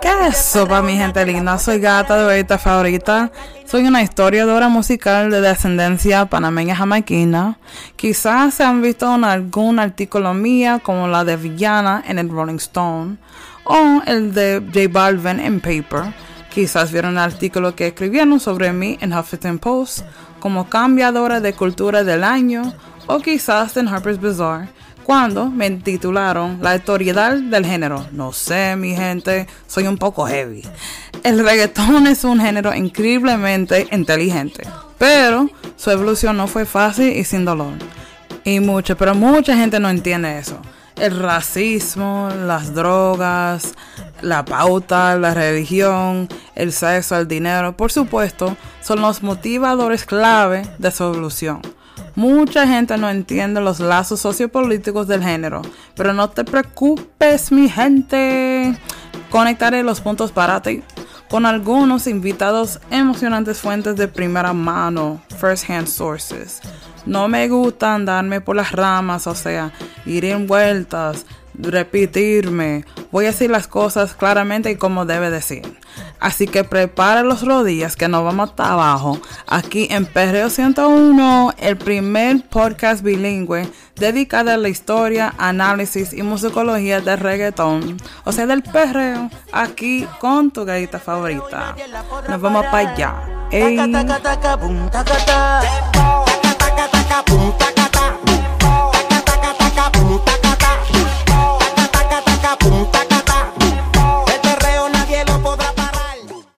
¿Qué es sopa, mi gente linda? Soy Gata de Ahorita Favorita. Soy una historiadora musical de descendencia panameña jamaiquina. Quizás se han visto en algún artículo mía, como la de Villana en el Rolling Stone, o el de J Balvin en Paper. Quizás vieron el artículo que escribieron sobre mí en Huffington Post como cambiadora de cultura del año, o quizás en Harper's Bazaar cuando me titularon La autoridad del género. No sé, mi gente, soy un poco heavy. El reggaetón es un género increíblemente inteligente, pero su evolución no fue fácil y sin dolor. Y mucho, pero mucha gente no entiende eso. El racismo, las drogas, la pauta, la religión, el sexo, el dinero, por supuesto, son los motivadores clave de su evolución. Mucha gente no entiende los lazos sociopolíticos del género, pero no te preocupes, mi gente. Conectaré los puntos para ti con algunos invitados emocionantes fuentes de primera mano, first hand sources. No me gusta andarme por las ramas, o sea, ir en vueltas, repetirme. Voy a decir las cosas claramente y como debe decir. Así que prepara los rodillas que nos vamos hasta abajo. Aquí en Perreo 101, el primer podcast bilingüe dedicado a la historia, análisis y musicología del reggaetón. O sea, del perreo. Aquí con tu gallita favorita. Nos vamos para allá. Ey.